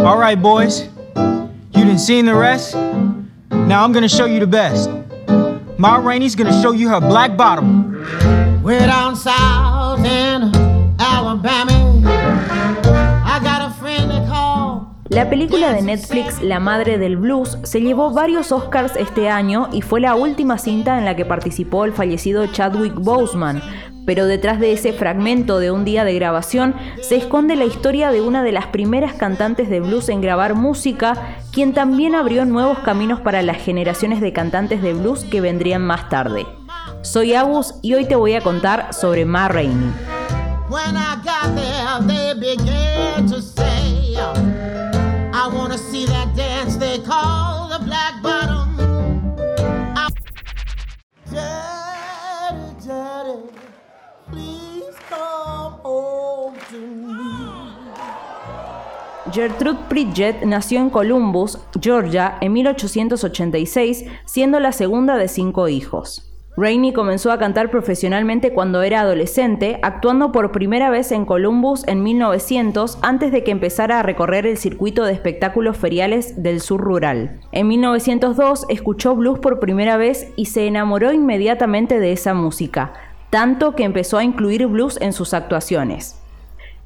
All right, boys. You didn't see the rest? Now I'm gonna show you the best. Ma Rainey's gonna show you her black bottom. Way down south in Alabama, I got a friend they call. La película de Netflix La Madre del Blues se llevó varios Oscars este año y fue la última cinta en la que participó el fallecido Chadwick Boseman, pero detrás de ese fragmento de un día de grabación se esconde la historia de una de las primeras cantantes de blues en grabar música, quien también abrió nuevos caminos para las generaciones de cantantes de blues que vendrían más tarde. Soy Agus y hoy te voy a contar sobre Ma Rainey. Gertrude Pridgett nació en Columbus, Georgia, en 1886, siendo la segunda de cinco hijos. Rainey comenzó a cantar profesionalmente cuando era adolescente, actuando por primera vez en Columbus en 1900 antes de que empezara a recorrer el circuito de espectáculos feriales del sur rural. En 1902 escuchó blues por primera vez y se enamoró inmediatamente de esa música, tanto que empezó a incluir blues en sus actuaciones.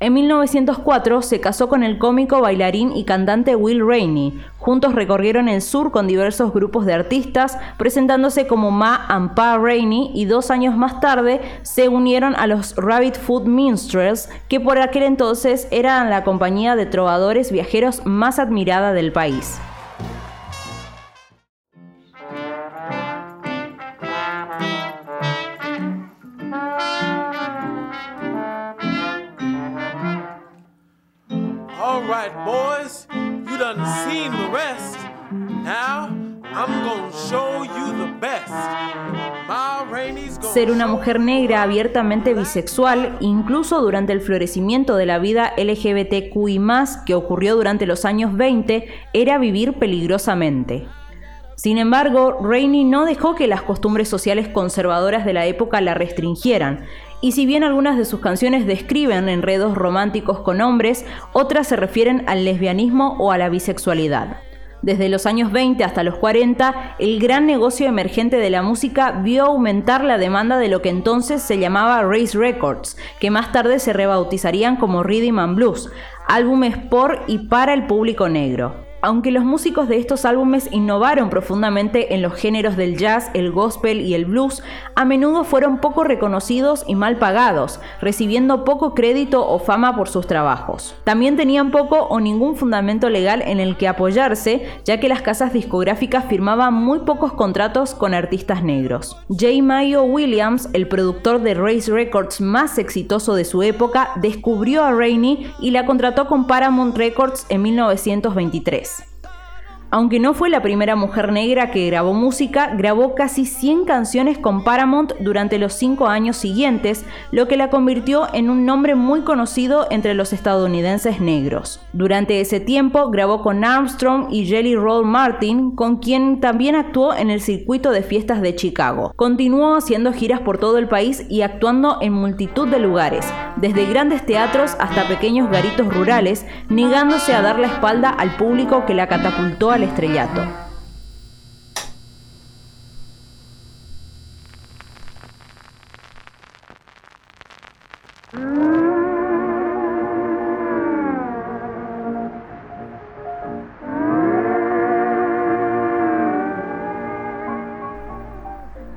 En 1904 se casó con el cómico, bailarín y cantante Will Rainey. Juntos recorrieron el sur con diversos grupos de artistas, presentándose como Ma and Pa Rainey y dos años más tarde se unieron a los Rabbit Foot Minstrels, que por aquel entonces eran la compañía de trovadores viajeros más admirada del país. Ser una mujer negra abiertamente bisexual, incluso durante el florecimiento de la vida LGBTQI, que ocurrió durante los años 20, era vivir peligrosamente. Sin embargo, Rainey no dejó que las costumbres sociales conservadoras de la época la restringieran, y si bien algunas de sus canciones describen enredos románticos con hombres, otras se refieren al lesbianismo o a la bisexualidad. Desde los años 20 hasta los 40, el gran negocio emergente de la música vio aumentar la demanda de lo que entonces se llamaba Race Records, que más tarde se rebautizarían como Rhythm and Blues, álbumes por y para el público negro. Aunque los músicos de estos álbumes innovaron profundamente en los géneros del jazz, el gospel y el blues, a menudo fueron poco reconocidos y mal pagados, recibiendo poco crédito o fama por sus trabajos. También tenían poco o ningún fundamento legal en el que apoyarse, ya que las casas discográficas firmaban muy pocos contratos con artistas negros. J. Mayo Williams, el productor de Race Records más exitoso de su época, descubrió a Rainey y la contrató con Paramount Records en 1923. Aunque no fue la primera mujer negra que grabó música, grabó casi 100 canciones con Paramount durante los cinco años siguientes, lo que la convirtió en un nombre muy conocido entre los estadounidenses negros. Durante ese tiempo grabó con Armstrong y Jelly Roll Martin, con quien también actuó en el circuito de fiestas de Chicago. Continuó haciendo giras por todo el país y actuando en multitud de lugares, desde grandes teatros hasta pequeños garitos rurales, negándose a dar la espalda al público que la catapultó al estrellato.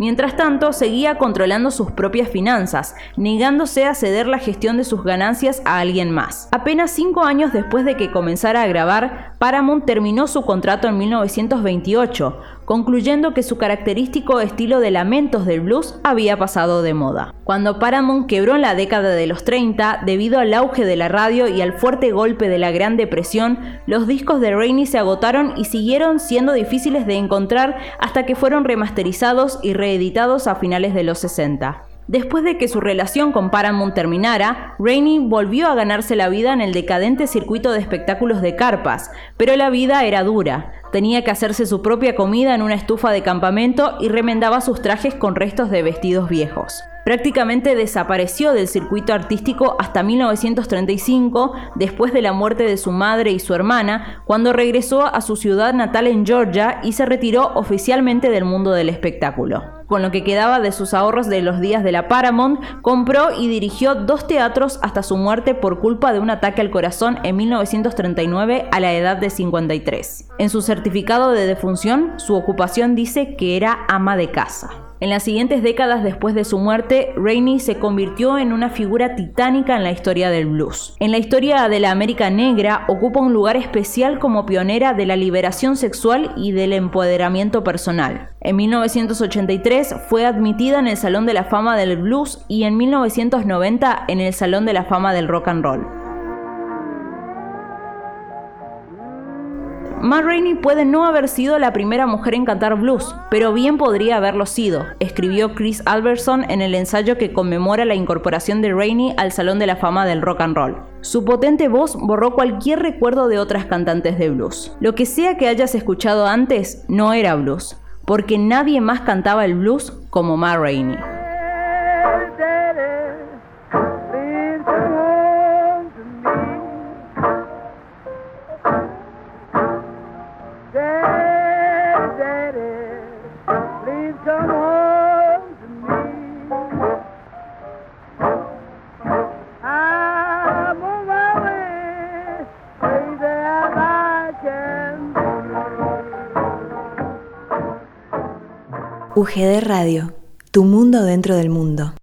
Mientras tanto, seguía controlando sus propias finanzas, negándose a ceder la gestión de sus ganancias a alguien más. Apenas cinco años después de que comenzara a grabar, Paramount terminó su contrato en 1928, concluyendo que su característico estilo de lamentos del blues había pasado de moda. Cuando Paramount quebró en la década de los 30, debido al auge de la radio y al fuerte golpe de la Gran Depresión, los discos de Rainey se agotaron y siguieron siendo difíciles de encontrar hasta que fueron remasterizados y reeditados a finales de los 60. Después de que su relación con Paramount terminara, Rainey volvió a ganarse la vida en el decadente circuito de espectáculos de carpas, pero la vida era dura. Tenía que hacerse su propia comida en una estufa de campamento y remendaba sus trajes con restos de vestidos viejos. Prácticamente desapareció del circuito artístico hasta 1935, después de la muerte de su madre y su hermana, cuando regresó a su ciudad natal en Georgia y se retiró oficialmente del mundo del espectáculo. Con lo que quedaba de sus ahorros de los días de la Paramount, compró y dirigió dos teatros hasta su muerte por culpa de un ataque al corazón en 1939 a la edad de 53. En su certificado de defunción, su ocupación dice que era ama de casa. En las siguientes décadas después de su muerte, Rainey se convirtió en una figura titánica en la historia del blues. En la historia de la América Negra ocupa un lugar especial como pionera de la liberación sexual y del empoderamiento personal. En 1983 fue admitida en el Salón de la Fama del Blues y en 1990 en el Salón de la Fama del Rock and Roll. Ma Rainey puede no haber sido la primera mujer en cantar blues, pero bien podría haberlo sido, escribió Chris Alberson en el ensayo que conmemora la incorporación de Rainey al Salón de la Fama del Rock and Roll. Su potente voz borró cualquier recuerdo de otras cantantes de blues. Lo que sea que hayas escuchado antes no era blues, porque nadie más cantaba el blues como Ma Rainey. UGD Radio, tu mundo dentro del mundo.